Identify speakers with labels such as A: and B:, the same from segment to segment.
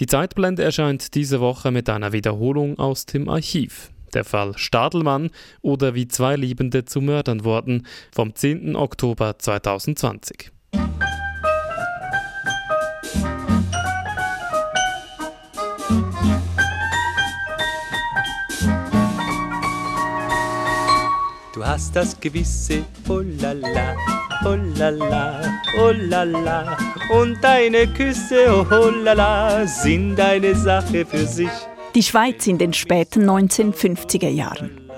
A: Die Zeitblende erscheint diese Woche mit einer Wiederholung aus dem Archiv. Der Fall Stadelmann oder wie zwei Liebende zu Mördern wurden vom 10. Oktober 2020.
B: Du hast das gewisse Oh la la, oh la la, oh la la. Und deine Küsse, oh la la, sind eine Sache für sich.
C: Die Schweiz in den späten 1950er Jahren.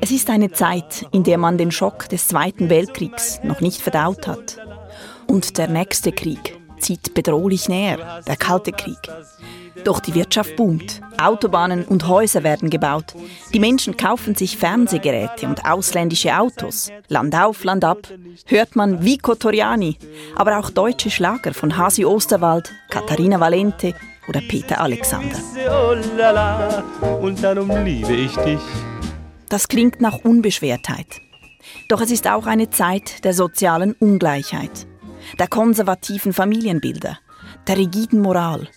C: Es ist eine Zeit, in der man den Schock des Zweiten Weltkriegs noch nicht verdaut hat. Und der nächste Krieg zieht bedrohlich näher, der Kalte Krieg. Doch die Wirtschaft boomt. Autobahnen und Häuser werden gebaut. Die Menschen kaufen sich Fernsehgeräte und ausländische Autos. Land auf, Land ab. Hört man Vico Toriani, aber auch deutsche Schlager von Hasi Osterwald, Katharina Valente oder Peter Alexander.
B: Und darum liebe ich dich.
C: Das klingt nach Unbeschwertheit. Doch es ist auch eine Zeit der sozialen Ungleichheit, der konservativen Familienbilder, der rigiden Moral.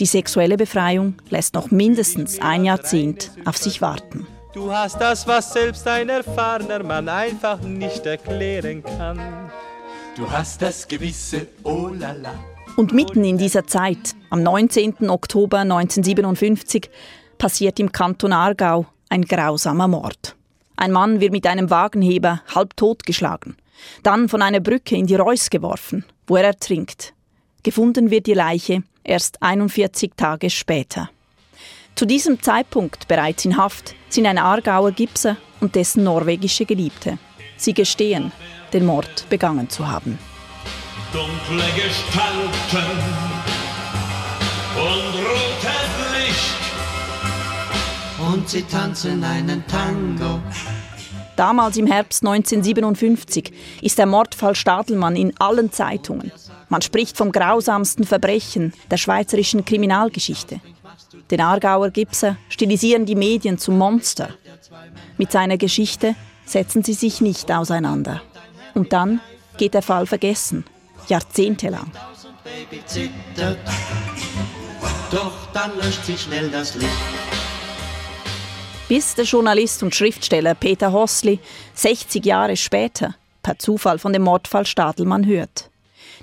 C: Die sexuelle Befreiung lässt noch mindestens ein Jahrzehnt auf sich warten.
B: Du hast das, was selbst ein erfahrener Mann einfach nicht erklären kann. Du hast das gewisse Oh la la.
C: Und mitten in dieser Zeit, am 19. Oktober 1957, passiert im Kanton Aargau ein grausamer Mord. Ein Mann wird mit einem Wagenheber halb totgeschlagen, dann von einer Brücke in die Reuss geworfen, wo er ertrinkt. Gefunden wird die Leiche erst 41 Tage später. Zu diesem Zeitpunkt bereits in Haft sind ein Aargauer Gipser und dessen norwegische Geliebte. Sie gestehen, den Mord begangen zu haben.
D: dunkle Gestalten und rotes Licht.
E: und sie tanzen einen Tango.
C: Damals im Herbst 1957 ist der Mordfall Stadelmann in allen Zeitungen. Man spricht vom grausamsten Verbrechen der schweizerischen Kriminalgeschichte. Den Aargauer Gipser stilisieren die Medien zum Monster. Mit seiner Geschichte setzen sie sich nicht auseinander. Und dann geht der Fall vergessen, jahrzehntelang.
E: Doch dann löscht sich schnell das Licht.
C: Bis der Journalist und Schriftsteller Peter Hossli 60 Jahre später per Zufall von dem Mordfall Stadelmann hört.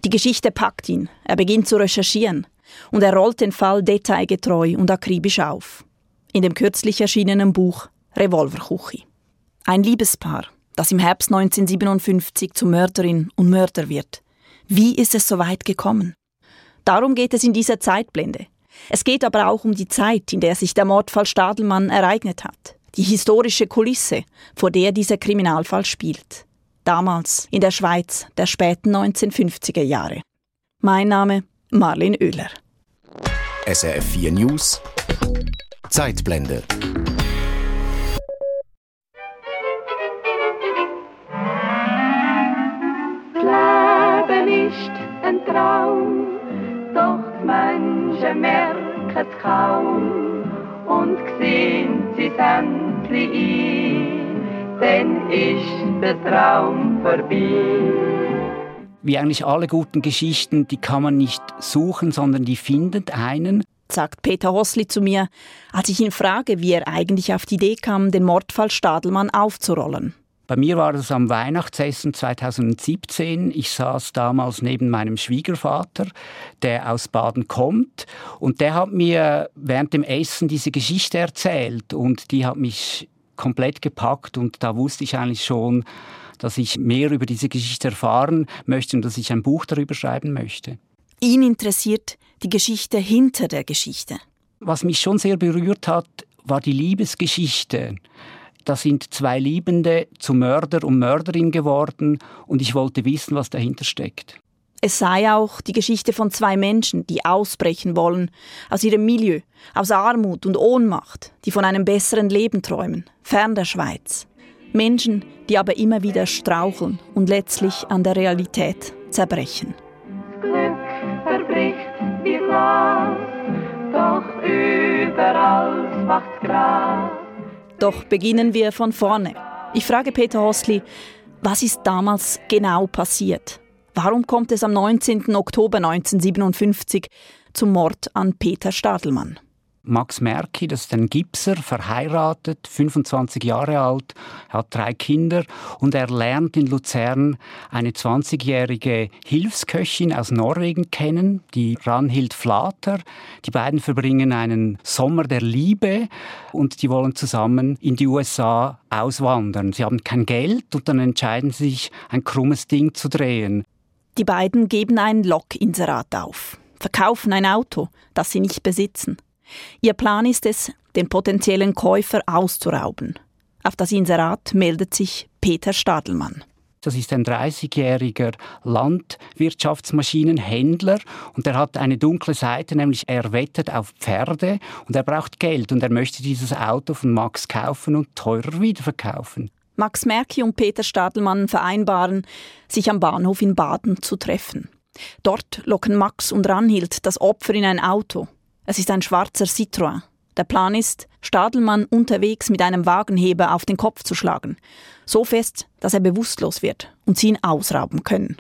C: Die Geschichte packt ihn, er beginnt zu recherchieren und er rollt den Fall detailgetreu und akribisch auf. In dem kürzlich erschienenen Buch Revolverkuchi. Ein Liebespaar, das im Herbst 1957 zu Mörderin und Mörder wird. Wie ist es so weit gekommen? Darum geht es in dieser Zeitblende. Es geht aber auch um die Zeit, in der sich der Mordfall Stadelmann ereignet hat. Die historische Kulisse, vor der dieser Kriminalfall spielt. Damals in der Schweiz der späten 1950er Jahre. Mein Name Marlin Oehler.
F: SRF 4 News Zeitblende
G: Leben ist ein Traum, doch Menschen merken es kaum und sehen sie endlich ein, dann ist der Traum vorbei.
H: Wie eigentlich alle guten Geschichten, die kann man nicht suchen, sondern die findet einen.
C: sagt Peter Hossli zu mir, als ich ihn frage, wie er eigentlich auf die Idee kam, den Mordfall Stadelmann aufzurollen.
H: Bei mir war es am Weihnachtsessen 2017. Ich saß damals neben meinem Schwiegervater, der aus Baden kommt. Und der hat mir während dem Essen diese Geschichte erzählt. Und die hat mich komplett gepackt. Und da wusste ich eigentlich schon, dass ich mehr über diese Geschichte erfahren möchte und dass ich ein Buch darüber schreiben möchte.
C: Ihn interessiert die Geschichte hinter der Geschichte.
H: Was mich schon sehr berührt hat, war die Liebesgeschichte. Da sind zwei Liebende zu Mörder und Mörderin geworden und ich wollte wissen, was dahinter steckt.
C: Es sei auch die Geschichte von zwei Menschen, die ausbrechen wollen, aus ihrem Milieu, aus Armut und Ohnmacht, die von einem besseren Leben träumen, fern der Schweiz. Menschen, die aber immer wieder straucheln und letztlich an der Realität zerbrechen.
G: Glück verbricht wie Glas, doch überall macht's Gras.
C: Doch beginnen wir von vorne. Ich frage Peter Hosli, was ist damals genau passiert? Warum kommt es am 19. Oktober 1957 zum Mord an Peter Stadelmann?
H: Max Merki, das ist ein Gipser, verheiratet, 25 Jahre alt, hat drei Kinder und er lernt in Luzern eine 20-jährige Hilfsköchin aus Norwegen kennen, die Ranhild Flater. Die beiden verbringen einen Sommer der Liebe und die wollen zusammen in die USA auswandern. Sie haben kein Geld und dann entscheiden sie sich, ein krummes Ding zu drehen.
C: Die beiden geben ein Log-Inserat auf, verkaufen ein Auto, das sie nicht besitzen. Ihr Plan ist es, den potenziellen Käufer auszurauben. Auf das Inserat meldet sich Peter Stadelmann.
H: Das ist ein 30-jähriger Landwirtschaftsmaschinenhändler und er hat eine dunkle Seite, nämlich er wettet auf Pferde und er braucht Geld und er möchte dieses Auto von Max kaufen und teurer wiederverkaufen.
C: Max Merki und Peter Stadelmann vereinbaren, sich am Bahnhof in Baden zu treffen. Dort locken Max und Ranhild das Opfer in ein Auto. Es ist ein schwarzer Citroën. Der Plan ist, Stadelmann unterwegs mit einem Wagenheber auf den Kopf zu schlagen. So fest, dass er bewusstlos wird und sie ihn ausrauben können.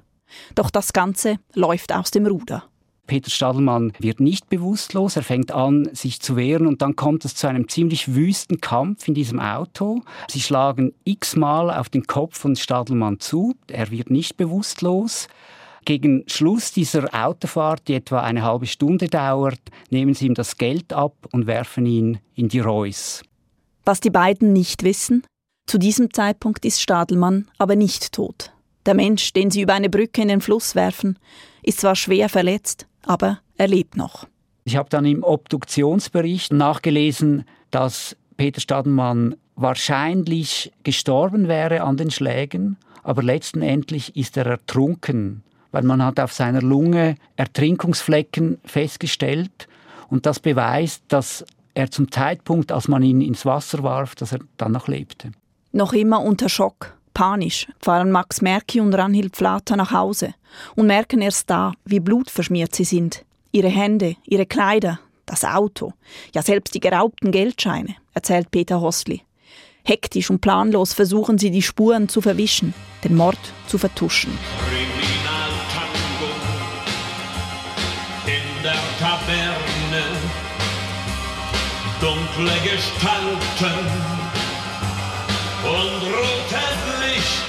C: Doch das Ganze läuft aus dem Ruder.
H: Peter Stadelmann wird nicht bewusstlos, er fängt an, sich zu wehren und dann kommt es zu einem ziemlich wüsten Kampf in diesem Auto. Sie schlagen x-mal auf den Kopf von Stadelmann zu, er wird nicht bewusstlos. Gegen Schluss dieser Autofahrt, die etwa eine halbe Stunde dauert, nehmen sie ihm das Geld ab und werfen ihn in die Reus.
C: Was die beiden nicht wissen, zu diesem Zeitpunkt ist Stadelmann aber nicht tot. Der Mensch, den sie über eine Brücke in den Fluss werfen, ist zwar schwer verletzt, aber er lebt noch.
H: Ich habe dann im Obduktionsbericht nachgelesen, dass Peter Stadelmann wahrscheinlich gestorben wäre an den Schlägen, aber letztendlich ist er ertrunken weil man hat auf seiner Lunge Ertrinkungsflecken festgestellt und das beweist, dass er zum Zeitpunkt, als man ihn ins Wasser warf, dass er dann noch lebte.
C: Noch immer unter Schock, panisch, fahren Max Merki und Ranhild Flater nach Hause und merken erst da, wie blutverschmiert sie sind. Ihre Hände, ihre Kleider, das Auto, ja selbst die geraubten Geldscheine, erzählt Peter Hosli. Hektisch und planlos versuchen sie die Spuren zu verwischen, den Mord zu vertuschen.
D: Gestalten und rotes Licht.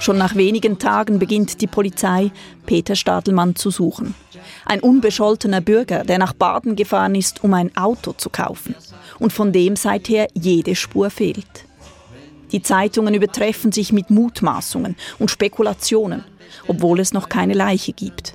C: Schon nach wenigen Tagen beginnt die Polizei, Peter Stadelmann zu suchen. Ein unbescholtener Bürger, der nach Baden gefahren ist, um ein Auto zu kaufen und von dem seither jede Spur fehlt. Die Zeitungen übertreffen sich mit Mutmaßungen und Spekulationen, obwohl es noch keine Leiche gibt.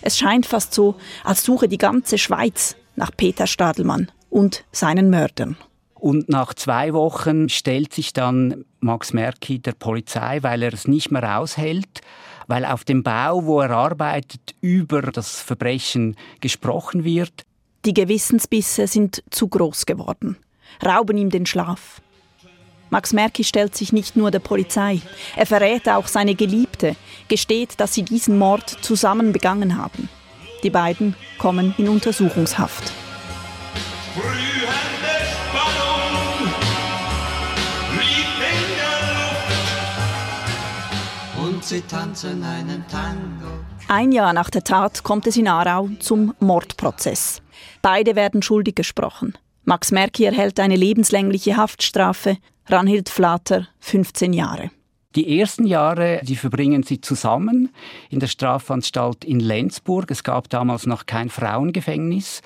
C: Es scheint fast so, als suche die ganze Schweiz nach Peter Stadelmann und seinen Mördern.
H: Und nach zwei Wochen stellt sich dann Max Merki der Polizei, weil er es nicht mehr aushält, weil auf dem Bau, wo er arbeitet, über das Verbrechen gesprochen wird.
C: Die Gewissensbisse sind zu groß geworden, rauben ihm den Schlaf. Max Merki stellt sich nicht nur der Polizei, er verrät auch seine Geliebte, gesteht, dass sie diesen Mord zusammen begangen haben. Die beiden kommen in Untersuchungshaft.
E: Und sie tanzen einen Tango.
C: Ein Jahr nach der Tat kommt es in Aarau zum Mordprozess. Beide werden schuldig gesprochen. Max Merki erhält eine lebenslängliche Haftstrafe, Ranhild Flater 15 Jahre.
H: Die ersten Jahre, die verbringen sie zusammen in der Strafanstalt in Lenzburg. Es gab damals noch kein Frauengefängnis.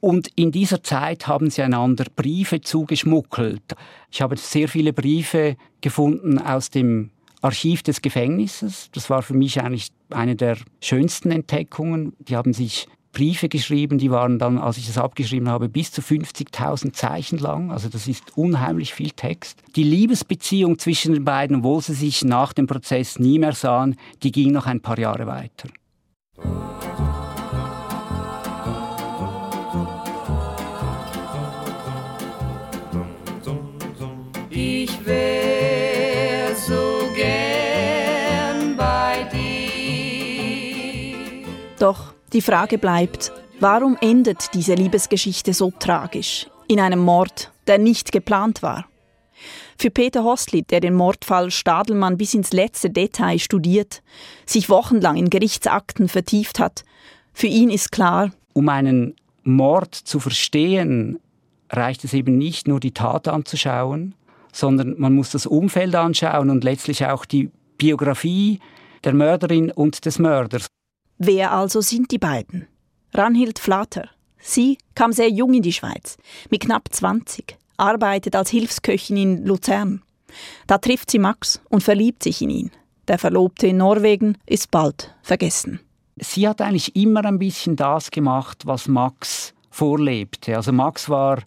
H: Und in dieser Zeit haben sie einander Briefe zugeschmuggelt. Ich habe sehr viele Briefe gefunden aus dem Archiv des Gefängnisses. Das war für mich eigentlich eine der schönsten Entdeckungen. Die haben sich Briefe geschrieben, die waren dann, als ich das abgeschrieben habe, bis zu 50.000 Zeichen lang. Also das ist unheimlich viel Text. Die Liebesbeziehung zwischen den beiden, obwohl sie sich nach dem Prozess nie mehr sahen, die ging noch ein paar Jahre weiter.
G: Wär so gern bei dir.
C: Doch die Frage bleibt, warum endet diese Liebesgeschichte so tragisch, in einem Mord, der nicht geplant war? Für Peter Hostli, der den Mordfall Stadelmann bis ins letzte Detail studiert, sich wochenlang in Gerichtsakten vertieft hat, für ihn ist klar,
H: um einen Mord zu verstehen, reicht es eben nicht nur die Tat anzuschauen, sondern man muss das Umfeld anschauen und letztlich auch die Biografie der Mörderin und des Mörders.
C: Wer also sind die beiden? Ranhild Flater. Sie kam sehr jung in die Schweiz, mit knapp 20, arbeitet als Hilfsköchin in Luzern. Da trifft sie Max und verliebt sich in ihn. Der Verlobte in Norwegen ist bald vergessen.
H: Sie hat eigentlich immer ein bisschen das gemacht, was Max vorlebte. Also Max war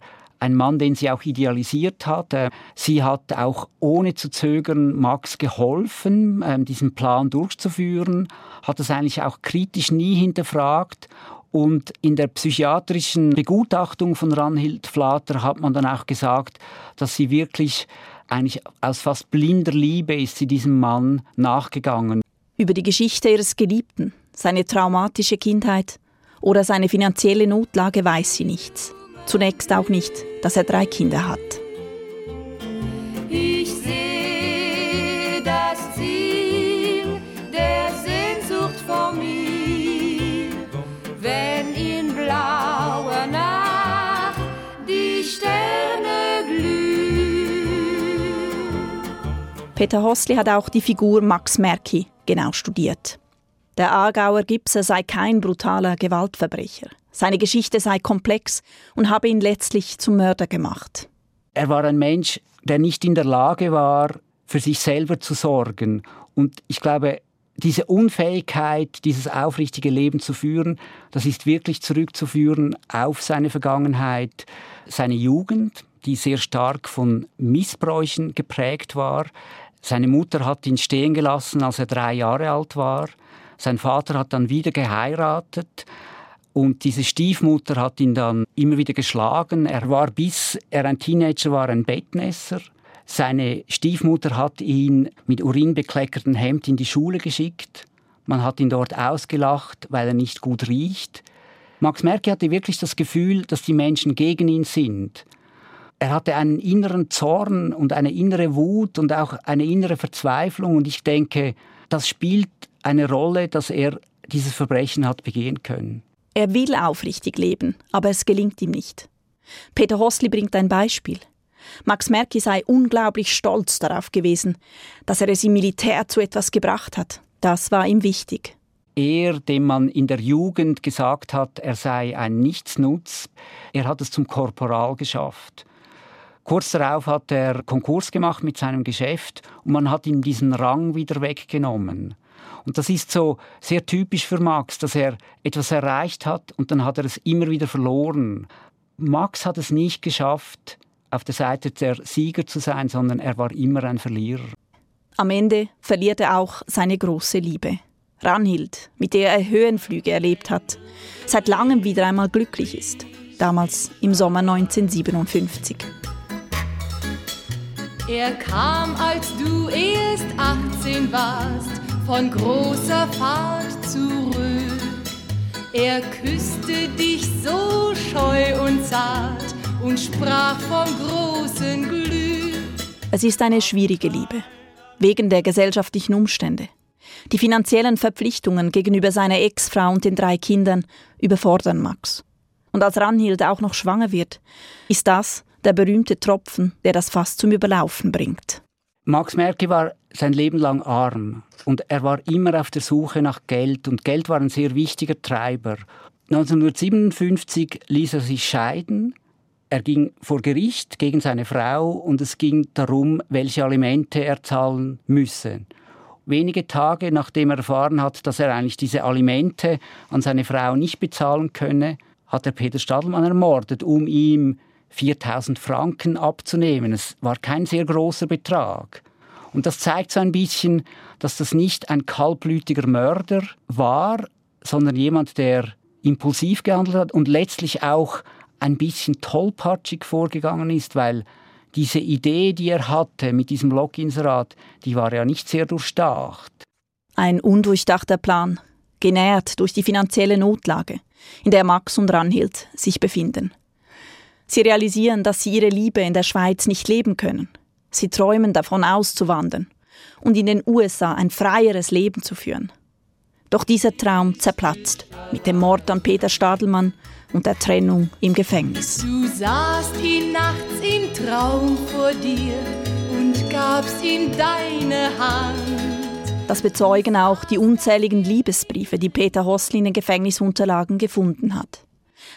H: ein Mann, den sie auch idealisiert hat. Äh, sie hat auch ohne zu zögern Max geholfen, ähm, diesen Plan durchzuführen, hat es eigentlich auch kritisch nie hinterfragt. Und in der psychiatrischen Begutachtung von Ranhild Flater hat man dann auch gesagt, dass sie wirklich eigentlich aus fast blinder Liebe ist sie diesem Mann nachgegangen.
C: Über die Geschichte ihres Geliebten, seine traumatische Kindheit oder seine finanzielle Notlage weiß sie nichts. Zunächst auch nicht, dass er drei Kinder hat.
G: Ich sehe das Ziel der Sehnsucht vor mir, wenn in blauer Nacht die Sterne glühen.
C: Peter Hosli hat auch die Figur Max Merki genau studiert. Der Aargauer Gipser sei kein brutaler Gewaltverbrecher. Seine Geschichte sei komplex und habe ihn letztlich zum Mörder gemacht.
H: Er war ein Mensch, der nicht in der Lage war, für sich selber zu sorgen. Und ich glaube, diese Unfähigkeit, dieses aufrichtige Leben zu führen, das ist wirklich zurückzuführen auf seine Vergangenheit, seine Jugend, die sehr stark von Missbräuchen geprägt war. Seine Mutter hat ihn stehen gelassen, als er drei Jahre alt war. Sein Vater hat dann wieder geheiratet. Und diese Stiefmutter hat ihn dann immer wieder geschlagen. Er war, bis er ein Teenager war, ein Bettnässer. Seine Stiefmutter hat ihn mit urinbekleckertem Hemd in die Schule geschickt. Man hat ihn dort ausgelacht, weil er nicht gut riecht. Max Merkel hatte wirklich das Gefühl, dass die Menschen gegen ihn sind. Er hatte einen inneren Zorn und eine innere Wut und auch eine innere Verzweiflung. Und ich denke, das spielt eine Rolle, dass er dieses Verbrechen hat begehen können.
C: Er will aufrichtig leben, aber es gelingt ihm nicht. Peter Hosli bringt ein Beispiel. Max Merki sei unglaublich stolz darauf gewesen, dass er es im Militär zu etwas gebracht hat. Das war ihm wichtig.
H: Er, dem man in der Jugend gesagt hat, er sei ein Nichtsnutz, er hat es zum Korporal geschafft. Kurz darauf hat er Konkurs gemacht mit seinem Geschäft und man hat ihm diesen Rang wieder weggenommen. Und das ist so sehr typisch für Max, dass er etwas erreicht hat und dann hat er es immer wieder verloren. Max hat es nicht geschafft, auf der Seite der Sieger zu sein, sondern er war immer ein Verlierer.
C: Am Ende verliert er auch seine große Liebe. Ranhild, mit der er Höhenflüge erlebt hat, seit langem wieder einmal glücklich ist. Damals im Sommer 1957.
G: Er kam, als du erst 18 warst, von großer Fahrt zurück. Er küsste dich so scheu und zart und sprach vom großen Glück.
C: Es ist eine schwierige Liebe, wegen der gesellschaftlichen Umstände. Die finanziellen Verpflichtungen gegenüber seiner Ex-Frau und den drei Kindern überfordern Max. Und als Ranhild auch noch schwanger wird, ist das der berühmte Tropfen, der das Fass zum Überlaufen bringt.
H: Max Merkel war sein Leben lang arm und er war immer auf der Suche nach Geld und Geld war ein sehr wichtiger Treiber. 1957 ließ er sich scheiden. Er ging vor Gericht gegen seine Frau und es ging darum, welche Alimente er zahlen müsse. Wenige Tage nachdem er erfahren hat, dass er eigentlich diese Alimente an seine Frau nicht bezahlen könne, hat er Peter Stadelmann ermordet, um ihm 4000 Franken abzunehmen. Es war kein sehr großer Betrag. Und das zeigt so ein bisschen, dass das nicht ein kaltblütiger Mörder war, sondern jemand, der impulsiv gehandelt hat und letztlich auch ein bisschen tollpatschig vorgegangen ist, weil diese Idee, die er hatte mit diesem Log-Inserat, die war ja nicht sehr durchdacht.
C: Ein undurchdachter Plan, genährt durch die finanzielle Notlage, in der Max und Ranhild sich befinden. Sie realisieren, dass sie ihre Liebe in der Schweiz nicht leben können. Sie träumen davon auszuwandern und in den USA ein freieres Leben zu führen. Doch dieser Traum zerplatzt mit dem Mord an Peter Stadelmann und der Trennung im Gefängnis.
G: Du sahst ihn nachts im Traum vor dir und gabst ihm deine Hand.
C: Das bezeugen auch die unzähligen Liebesbriefe, die Peter Hossli in den Gefängnisunterlagen gefunden hat.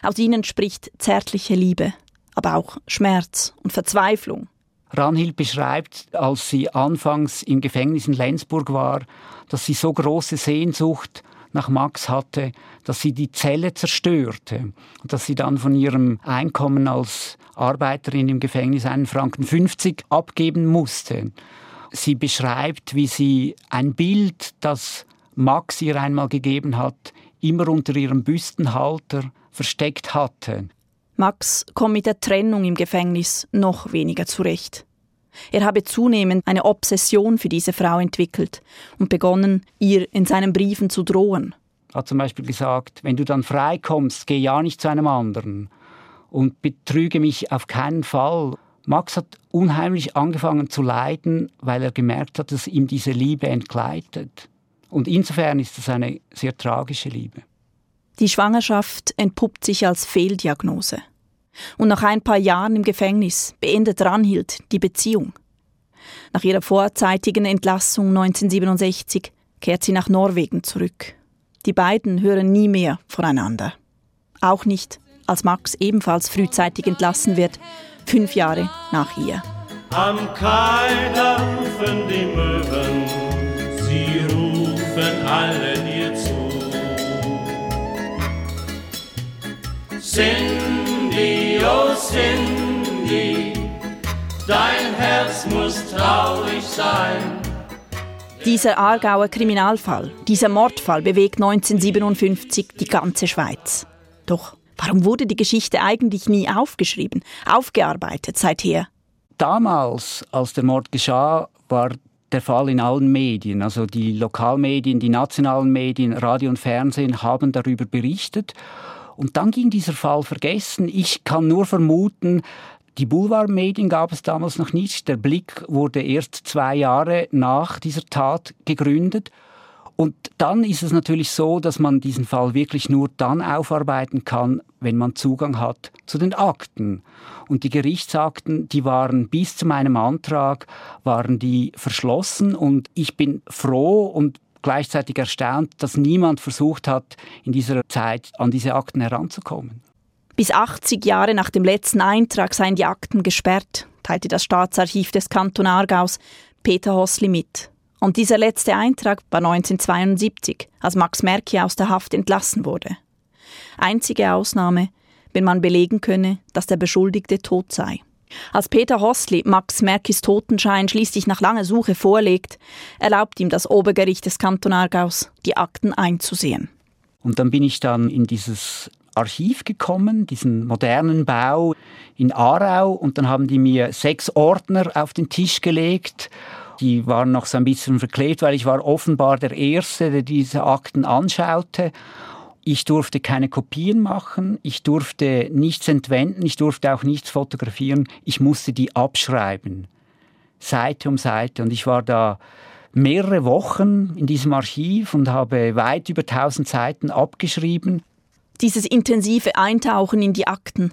C: Aus ihnen spricht zärtliche Liebe, aber auch Schmerz und Verzweiflung.
H: Ranhild beschreibt, als sie anfangs im Gefängnis in Lenzburg war, dass sie so große Sehnsucht nach Max hatte, dass sie die Zelle zerstörte und dass sie dann von ihrem Einkommen als Arbeiterin im Gefängnis einen Franken 50 abgeben musste. Sie beschreibt, wie sie ein Bild, das Max ihr einmal gegeben hat, immer unter ihrem Büstenhalter versteckt hatte.
C: Max kommt mit der Trennung im Gefängnis noch weniger zurecht. Er habe zunehmend eine Obsession für diese Frau entwickelt und begonnen, ihr in seinen Briefen zu drohen.
H: Er hat zum Beispiel gesagt, wenn du dann freikommst, geh ja nicht zu einem anderen und betrüge mich auf keinen Fall. Max hat unheimlich angefangen zu leiden, weil er gemerkt hat, dass ihm diese Liebe entgleitet. Und insofern ist es eine sehr tragische Liebe.
C: Die Schwangerschaft entpuppt sich als Fehldiagnose. Und nach ein paar Jahren im Gefängnis beendet Ranhild die Beziehung. Nach ihrer vorzeitigen Entlassung 1967 kehrt sie nach Norwegen zurück. Die beiden hören nie mehr voneinander. Auch nicht, als Max ebenfalls frühzeitig entlassen wird, fünf Jahre nach ihr.
D: Am Kai, rufen die Möwen, sie rufen alle Cindy, oh Cindy, dein Herz muss traurig sein.
C: Dieser Aargauer Kriminalfall, dieser Mordfall bewegt 1957 die ganze Schweiz. Doch warum wurde die Geschichte eigentlich nie aufgeschrieben, aufgearbeitet seither?
H: Damals, als der Mord geschah, war der Fall in allen Medien. Also die Lokalmedien, die nationalen Medien, Radio und Fernsehen haben darüber berichtet. Und dann ging dieser Fall vergessen. Ich kann nur vermuten, die Boulevardmedien gab es damals noch nicht. Der Blick wurde erst zwei Jahre nach dieser Tat gegründet. Und dann ist es natürlich so, dass man diesen Fall wirklich nur dann aufarbeiten kann, wenn man Zugang hat zu den Akten. Und die Gerichtsakten, die waren bis zu meinem Antrag, waren die verschlossen. Und ich bin froh und gleichzeitig erstaunt, dass niemand versucht hat, in dieser Zeit an diese Akten heranzukommen.
C: Bis 80 Jahre nach dem letzten Eintrag seien die Akten gesperrt, teilte das Staatsarchiv des Kanton Aargaus Peter Hossli mit. Und dieser letzte Eintrag war 1972, als Max Merki aus der Haft entlassen wurde. Einzige Ausnahme, wenn man belegen könne, dass der Beschuldigte tot sei. Als Peter Hossli Max Merkis Totenschein schließlich nach langer Suche vorlegt, erlaubt ihm das Obergericht des Kanton Aargaus, die Akten einzusehen.
H: Und dann bin ich dann in dieses Archiv gekommen, diesen modernen Bau in Aarau, und dann haben die mir sechs Ordner auf den Tisch gelegt. Die waren noch so ein bisschen verklebt, weil ich war offenbar der Erste, der diese Akten anschaute. Ich durfte keine Kopien machen, ich durfte nichts entwenden, ich durfte auch nichts fotografieren, ich musste die abschreiben. Seite um Seite. Und ich war da mehrere Wochen in diesem Archiv und habe weit über 1000 Seiten abgeschrieben.
C: Dieses intensive Eintauchen in die Akten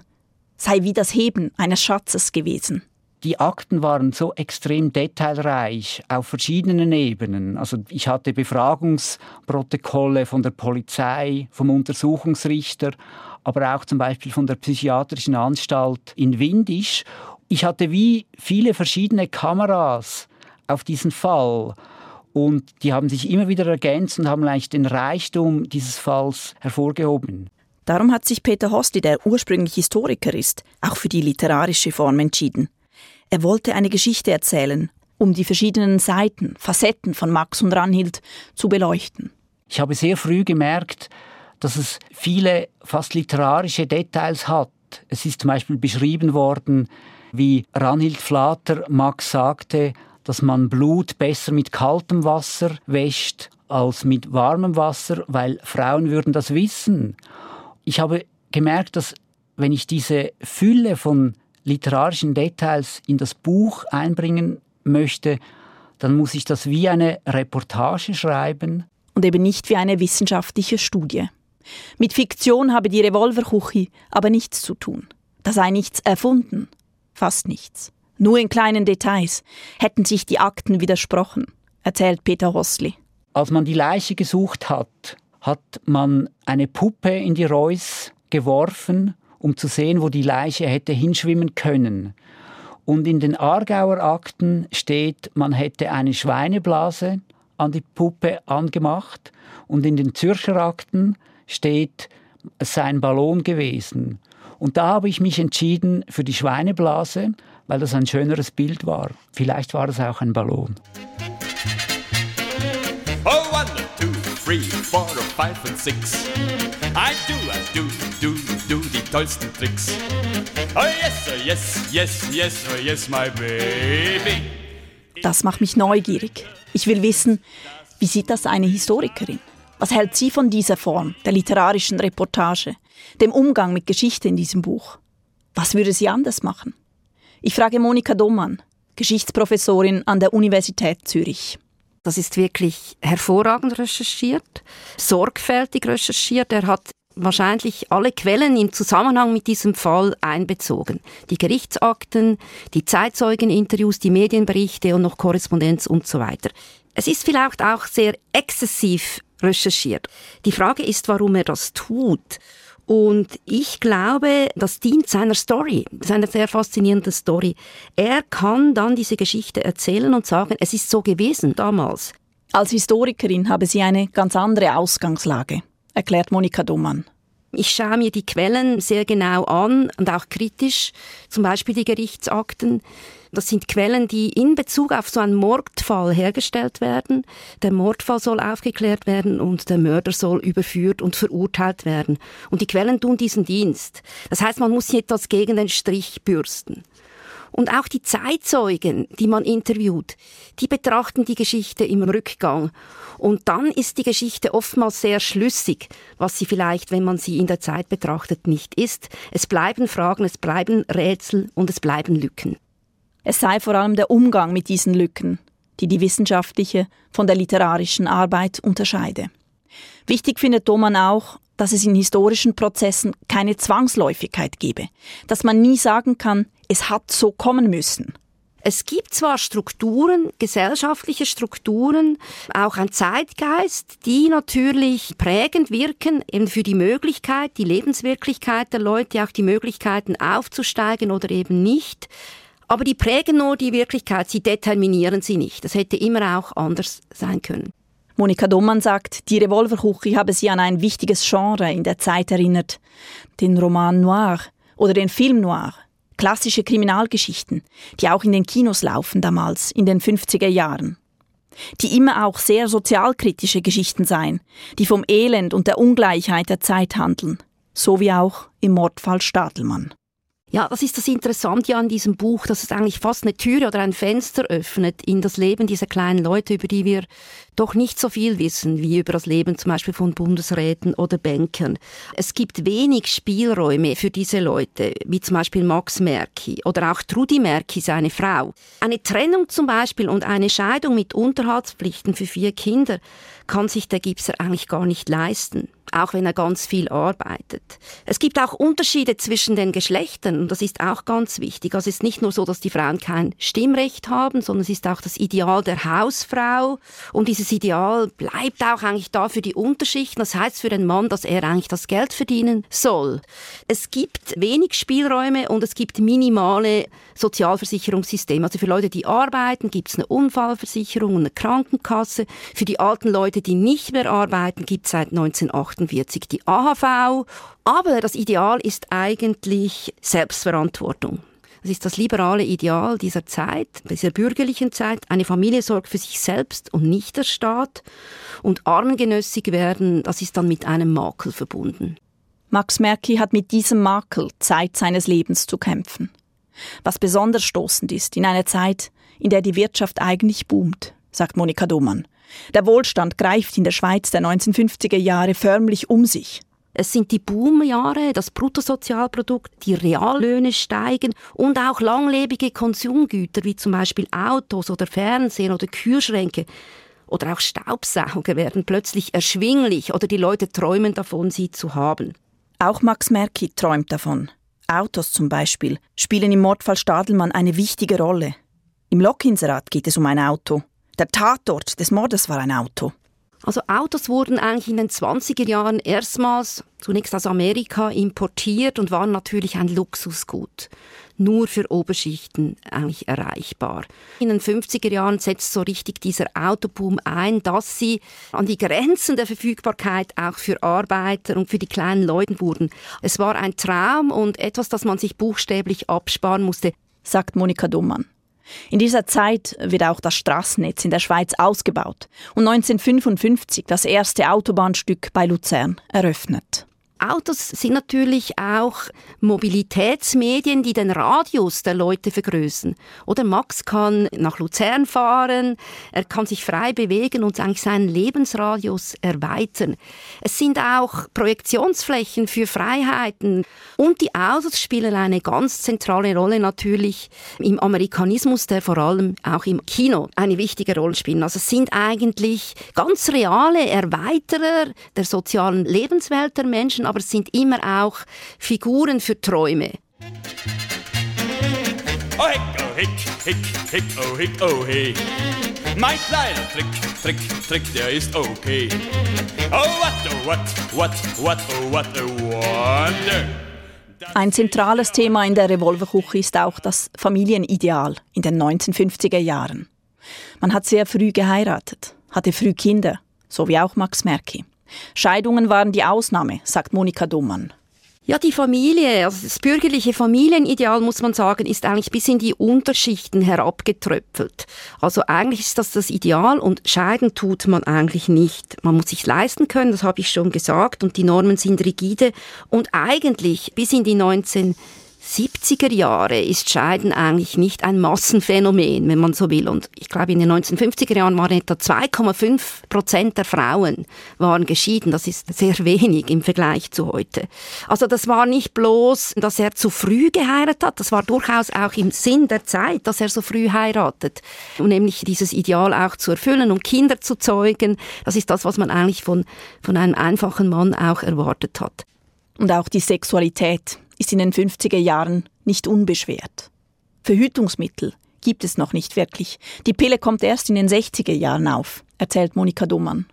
C: sei wie das Heben eines Schatzes gewesen.
H: Die Akten waren so extrem detailreich auf verschiedenen Ebenen. Also ich hatte Befragungsprotokolle von der Polizei, vom Untersuchungsrichter, aber auch zum Beispiel von der psychiatrischen Anstalt in Windisch. Ich hatte wie viele verschiedene Kameras auf diesen Fall und die haben sich immer wieder ergänzt und haben eigentlich den Reichtum dieses Falls hervorgehoben.
C: Darum hat sich Peter Hosti, der ursprünglich Historiker ist, auch für die literarische Form entschieden. Er wollte eine Geschichte erzählen, um die verschiedenen Seiten, Facetten von Max und Ranhild zu beleuchten.
H: Ich habe sehr früh gemerkt, dass es viele fast literarische Details hat. Es ist zum Beispiel beschrieben worden, wie Ranhild Flater Max sagte, dass man Blut besser mit kaltem Wasser wäscht als mit warmem Wasser, weil Frauen würden das wissen. Ich habe gemerkt, dass wenn ich diese Fülle von literarischen Details in das Buch einbringen möchte, dann muss ich das wie eine Reportage schreiben.
C: Und eben nicht wie eine wissenschaftliche Studie. Mit Fiktion habe die Revolverkuchi aber nichts zu tun. Da sei nichts erfunden. Fast nichts. Nur in kleinen Details hätten sich die Akten widersprochen, erzählt Peter Hossli.
H: Als man die Leiche gesucht hat, hat man eine Puppe in die Reus geworfen, um zu sehen, wo die Leiche hätte hinschwimmen können. Und in den Aargauer Akten steht, man hätte eine Schweineblase an die Puppe angemacht. Und in den Zürcher Akten steht, es sei ein Ballon gewesen. Und da habe ich mich entschieden für die Schweineblase, weil das ein schöneres Bild war. Vielleicht war es auch ein Ballon.
I: Three, four, five and six. I do, I do, do, do die tollsten Tricks. Oh yes, oh yes, yes, yes, oh yes, my baby.
C: Das macht mich neugierig. Ich will wissen, wie sieht das eine Historikerin? Was hält sie von dieser Form der literarischen Reportage, dem Umgang mit Geschichte in diesem Buch? Was würde sie anders machen? Ich frage Monika Domann, Geschichtsprofessorin an der Universität Zürich.
J: Das ist wirklich hervorragend recherchiert, sorgfältig recherchiert. Er hat wahrscheinlich alle Quellen im Zusammenhang mit diesem Fall einbezogen. Die Gerichtsakten, die Zeitzeugeninterviews, die Medienberichte und noch Korrespondenz und so weiter. Es ist vielleicht auch sehr exzessiv recherchiert. Die Frage ist, warum er das tut. Und ich glaube, das dient seiner Story, seiner sehr faszinierenden Story. Er kann dann diese Geschichte erzählen und sagen, es ist so gewesen damals.
C: Als Historikerin habe sie eine ganz andere Ausgangslage, erklärt Monika Dummann.
J: Ich schaue mir die Quellen sehr genau an und auch kritisch, zum Beispiel die Gerichtsakten. Das sind Quellen, die in Bezug auf so einen Mordfall hergestellt werden. Der Mordfall soll aufgeklärt werden und der Mörder soll überführt und verurteilt werden. Und die Quellen tun diesen Dienst. Das heißt, man muss etwas gegen den Strich bürsten. Und auch die Zeitzeugen, die man interviewt, die betrachten die Geschichte im Rückgang. Und dann ist die Geschichte oftmals sehr schlüssig, was sie vielleicht, wenn man sie in der Zeit betrachtet, nicht ist. Es bleiben Fragen, es bleiben Rätsel und es bleiben Lücken.
C: Es sei vor allem der Umgang mit diesen Lücken, die die wissenschaftliche von der literarischen Arbeit unterscheide. Wichtig findet Doman auch, dass es in historischen Prozessen keine Zwangsläufigkeit gebe, dass man nie sagen kann, es hat so kommen müssen.
J: Es gibt zwar Strukturen, gesellschaftliche Strukturen, auch ein Zeitgeist, die natürlich prägend wirken, eben für die Möglichkeit, die Lebenswirklichkeit der Leute, auch die Möglichkeiten aufzusteigen oder eben nicht. Aber die prägen nur die Wirklichkeit, sie determinieren sie nicht. Das hätte immer auch anders sein können.
C: Monika Dommann sagt, die Revolverkuchi habe sie an ein wichtiges Genre in der Zeit erinnert. Den Roman Noir oder den Film Noir. Klassische Kriminalgeschichten, die auch in den Kinos laufen damals, in den 50er Jahren. Die immer auch sehr sozialkritische Geschichten seien, die vom Elend und der Ungleichheit der Zeit handeln. So wie auch im Mordfall Stadelmann.
J: Ja, das ist das Interessante an diesem Buch, dass es eigentlich fast eine Türe oder ein Fenster öffnet in das Leben dieser kleinen Leute, über die wir doch nicht so viel wissen wie über das Leben zum Beispiel von Bundesräten oder Bankern. Es gibt wenig Spielräume für diese Leute, wie zum Beispiel Max Merki oder auch Trudi Merki, seine Frau. Eine Trennung zum Beispiel und eine Scheidung mit Unterhaltspflichten für vier Kinder kann sich der Gipser eigentlich gar nicht leisten auch wenn er ganz viel arbeitet. Es gibt auch Unterschiede zwischen den Geschlechtern und das ist auch ganz wichtig. Also es ist nicht nur so, dass die Frauen kein Stimmrecht haben, sondern es ist auch das Ideal der Hausfrau und dieses Ideal bleibt auch eigentlich da für die Unterschichten. Das heißt für den Mann, dass er eigentlich das Geld verdienen soll. Es gibt wenig Spielräume und es gibt minimale Sozialversicherungssysteme. Also für Leute, die arbeiten, gibt es eine Unfallversicherung und eine Krankenkasse. Für die alten Leute, die nicht mehr arbeiten, gibt es seit 1988 48 die AHV. Aber das Ideal ist eigentlich Selbstverantwortung. Das ist das liberale Ideal dieser Zeit, dieser bürgerlichen Zeit. Eine Familie sorgt für sich selbst und nicht der Staat. Und armengenössig werden, das ist dann mit einem Makel verbunden.
C: Max Merki hat mit diesem Makel Zeit seines Lebens zu kämpfen. Was besonders stoßend ist in einer Zeit, in der die Wirtschaft eigentlich boomt, sagt Monika Domann. Der Wohlstand greift in der Schweiz der 1950er Jahre förmlich um sich.
J: Es sind die Boomjahre, das Bruttosozialprodukt, die Reallöhne steigen und auch langlebige Konsumgüter wie zum Beispiel Autos oder Fernsehen oder Kühlschränke oder auch Staubsauger werden plötzlich erschwinglich oder die Leute träumen davon, sie zu haben.
C: Auch Max Merki träumt davon. Autos zum Beispiel spielen im Mordfall Stadelmann eine wichtige Rolle. Im Lokinserat geht es um ein Auto. Der Tatort des Mordes war ein Auto.
J: Also Autos wurden eigentlich in den 20er Jahren erstmals zunächst aus Amerika importiert und waren natürlich ein Luxusgut. Nur für Oberschichten eigentlich erreichbar. In den 50er Jahren setzt so richtig dieser Autoboom ein, dass sie an die Grenzen der Verfügbarkeit auch für Arbeiter und für die kleinen Leute wurden. Es war ein Traum und etwas, das man sich buchstäblich absparen musste,
C: sagt Monika Dummann. In dieser Zeit wird auch das Straßennetz in der Schweiz ausgebaut und 1955 das erste Autobahnstück bei Luzern eröffnet.
J: Autos sind natürlich auch Mobilitätsmedien, die den Radius der Leute vergrößern. Oder Max kann nach Luzern fahren, er kann sich frei bewegen und eigentlich seinen Lebensradius erweitern. Es sind auch Projektionsflächen für Freiheiten und die Autos spielen eine ganz zentrale Rolle natürlich im Amerikanismus, der vor allem auch im Kino eine wichtige Rolle spielt. Also es sind eigentlich ganz reale Erweiterer der sozialen Lebenswelt der Menschen, aber es sind immer auch Figuren für Träume.
I: Oh hick, oh hick, hick, hick, oh hick, oh hey. Mein kleiner Trick, Trick, Trick, der ist okay. Oh what, oh what, what, what, oh what a wonder.
C: Ein zentrales Thema in der Revolverküche ist auch das Familienideal in den 1950er Jahren. Man hat sehr früh geheiratet, hatte früh Kinder, so wie auch Max Merki. Scheidungen waren die Ausnahme, sagt Monika Dummann.
J: Ja, die Familie, also das bürgerliche Familienideal, muss man sagen, ist eigentlich bis in die Unterschichten herabgetröpfelt. Also eigentlich ist das das Ideal und scheiden tut man eigentlich nicht. Man muss sich leisten können, das habe ich schon gesagt, und die Normen sind rigide. Und eigentlich bis in die 19 70er Jahre ist Scheiden eigentlich nicht ein Massenphänomen, wenn man so will. Und ich glaube, in den 1950er Jahren waren etwa 2,5 Prozent der Frauen waren geschieden. Das ist sehr wenig im Vergleich zu heute. Also das war nicht bloß, dass er zu früh geheiratet hat. Das war durchaus auch im Sinn der Zeit, dass er so früh heiratet. Und nämlich dieses Ideal auch zu erfüllen und Kinder zu zeugen. Das ist das, was man eigentlich von, von einem einfachen Mann auch erwartet hat.
C: Und auch die Sexualität ist in den 50er Jahren nicht unbeschwert. Verhütungsmittel gibt es noch nicht wirklich. Die Pille kommt erst in den 60er Jahren auf, erzählt Monika Dummann.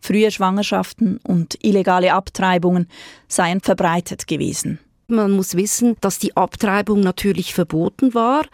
C: Frühe Schwangerschaften und illegale Abtreibungen seien verbreitet gewesen.
J: Man muss wissen, dass die Abtreibung natürlich verboten war.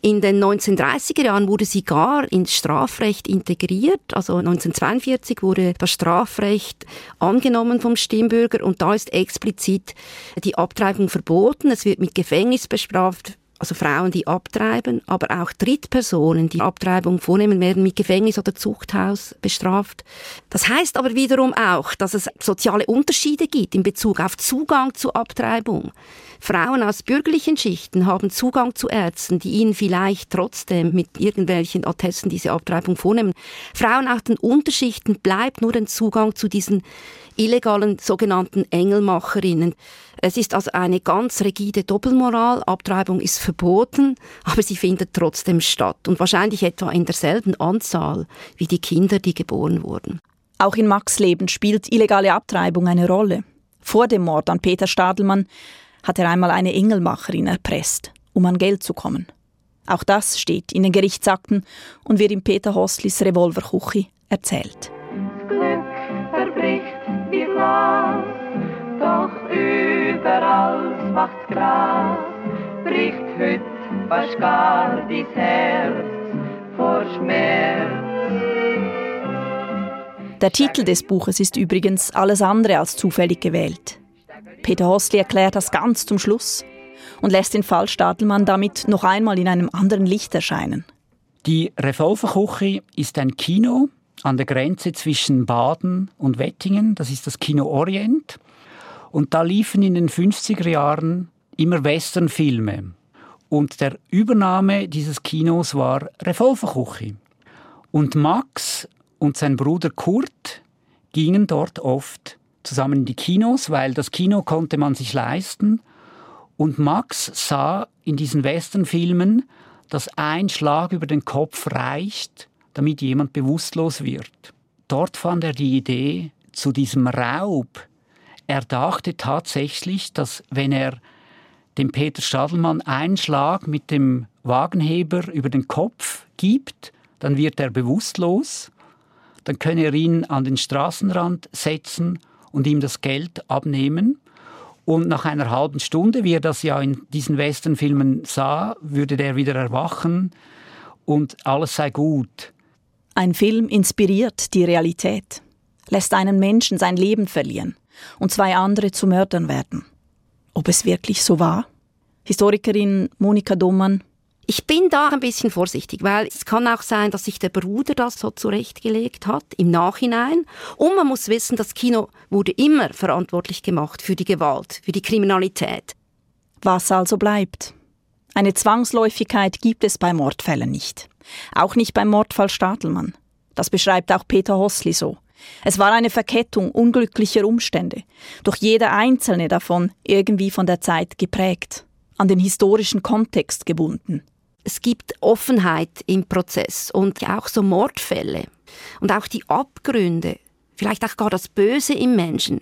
J: In den 1930er Jahren wurde sie gar ins Strafrecht integriert. Also 1942 wurde das Strafrecht angenommen vom Stimmbürger und da ist explizit die Abtreibung verboten. Es wird mit Gefängnis bestraft also Frauen, die abtreiben, aber auch Drittpersonen, die Abtreibung vornehmen, werden mit Gefängnis oder Zuchthaus bestraft. Das heißt aber wiederum auch, dass es soziale Unterschiede gibt in Bezug auf Zugang zur Abtreibung. Frauen aus bürgerlichen Schichten haben Zugang zu Ärzten, die ihnen vielleicht trotzdem mit irgendwelchen Attesten diese Abtreibung vornehmen. Frauen aus den Unterschichten bleibt nur ein Zugang zu diesen illegalen sogenannten Engelmacherinnen. Es ist also eine ganz rigide Doppelmoral. Abtreibung ist verboten, aber sie findet trotzdem statt und wahrscheinlich etwa in derselben Anzahl wie die Kinder, die geboren wurden.
C: Auch in Max Leben spielt illegale Abtreibung eine Rolle. Vor dem Mord an Peter Stadelmann hat er einmal eine Engelmacherin erpresst, um an Geld zu kommen. Auch das steht in den Gerichtsakten und wird in Peter Hoslis Revolverkuchi erzählt.
K: Glück verbricht wie Glas, macht's Gras, bricht hüt fast gar dies Herz vor Schmerz.
C: Der Titel des Buches ist übrigens alles andere als zufällig gewählt. Peter Hostli erklärt das ganz zum Schluss und lässt den Fall Stadelmann damit noch einmal in einem anderen Licht erscheinen.
H: Die Revolverküche ist ein Kino an der Grenze zwischen Baden und Wettingen. Das ist das Kino Orient. Und da liefen in den 50er Jahren immer Westernfilme. Und der Übernahme dieses Kinos war Revolverküche. Und Max und sein Bruder Kurt gingen dort oft zusammen in die Kinos, weil das Kino konnte man sich leisten. Und Max sah in diesen Westernfilmen, dass ein Schlag über den Kopf reicht, damit jemand bewusstlos wird. Dort fand er die Idee zu diesem Raub. Er dachte tatsächlich, dass wenn er dem Peter Stadelmann einen Schlag mit dem Wagenheber über den Kopf gibt, dann wird er bewusstlos, dann könne er ihn an den Straßenrand setzen und ihm das Geld abnehmen. Und nach einer halben Stunde, wie er das ja in diesen Westernfilmen sah, würde der wieder erwachen und alles sei gut.
C: Ein Film inspiriert die Realität, lässt einen Menschen sein Leben verlieren und zwei andere zu Mördern werden. Ob es wirklich so war? Historikerin Monika Domann
J: ich bin da ein bisschen vorsichtig, weil es kann auch sein, dass sich der Bruder das so zurechtgelegt hat im Nachhinein. Und man muss wissen, das Kino wurde immer verantwortlich gemacht für die Gewalt, für die Kriminalität.
C: Was also bleibt? Eine Zwangsläufigkeit gibt es bei Mordfällen nicht. Auch nicht beim Mordfall Stadelmann. Das beschreibt auch Peter Hossli so. Es war eine Verkettung unglücklicher Umstände, doch jeder einzelne davon irgendwie von der Zeit geprägt, an den historischen Kontext gebunden
J: es gibt Offenheit im Prozess und auch so Mordfälle und auch die Abgründe, vielleicht auch gar das Böse im Menschen.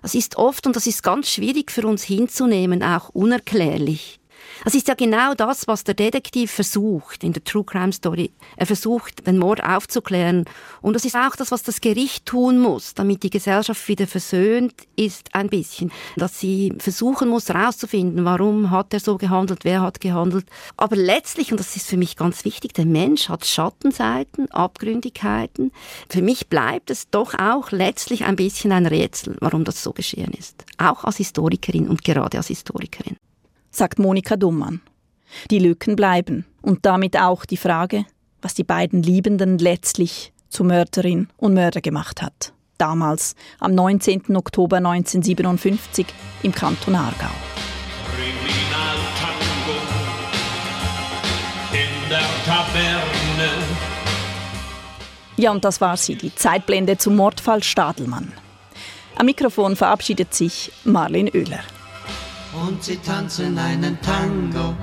J: Das ist oft, und das ist ganz schwierig für uns hinzunehmen, auch unerklärlich. Das ist ja genau das, was der Detektiv versucht in der True Crime Story. Er versucht, den Mord aufzuklären. Und das ist auch das, was das Gericht tun muss, damit die Gesellschaft wieder versöhnt ist ein bisschen. Dass sie versuchen muss, herauszufinden, warum hat er so gehandelt, wer hat gehandelt. Aber letztlich, und das ist für mich ganz wichtig, der Mensch hat Schattenseiten, Abgründigkeiten. Für mich bleibt es doch auch letztlich ein bisschen ein Rätsel, warum das so geschehen ist. Auch als Historikerin und gerade als Historikerin
C: sagt Monika Dummann. Die Lücken bleiben und damit auch die Frage, was die beiden Liebenden letztlich zu Mörderin und Mörder gemacht hat. Damals, am 19. Oktober 1957 im Kanton Aargau. In der. Ja, und das war sie, die Zeitblende zum Mordfall Stadelmann. Am Mikrofon verabschiedet sich Marlin Oehler und sie tanzen einen Tango.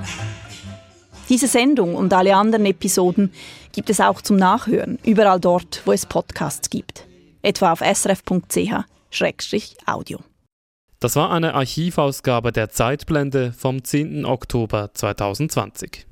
C: Diese Sendung und alle anderen Episoden gibt es auch zum Nachhören, überall dort, wo es Podcasts gibt. Etwa auf srf.ch-audio.
A: Das war eine Archivausgabe der Zeitblende vom 10. Oktober 2020.